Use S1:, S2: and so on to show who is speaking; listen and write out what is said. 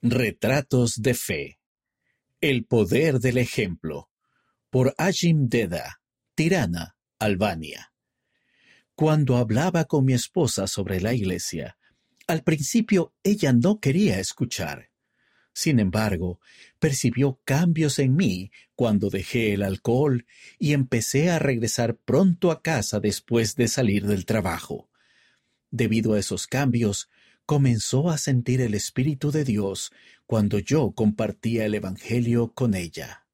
S1: Retratos de Fe. El poder del ejemplo. Por Ajim Deda, Tirana, Albania. Cuando hablaba con mi esposa sobre la iglesia, al principio ella no quería escuchar. Sin embargo, percibió cambios en mí cuando dejé el alcohol y empecé a regresar pronto a casa después de salir del trabajo. Debido a esos cambios, comenzó a sentir el Espíritu de Dios cuando yo compartía el Evangelio con ella.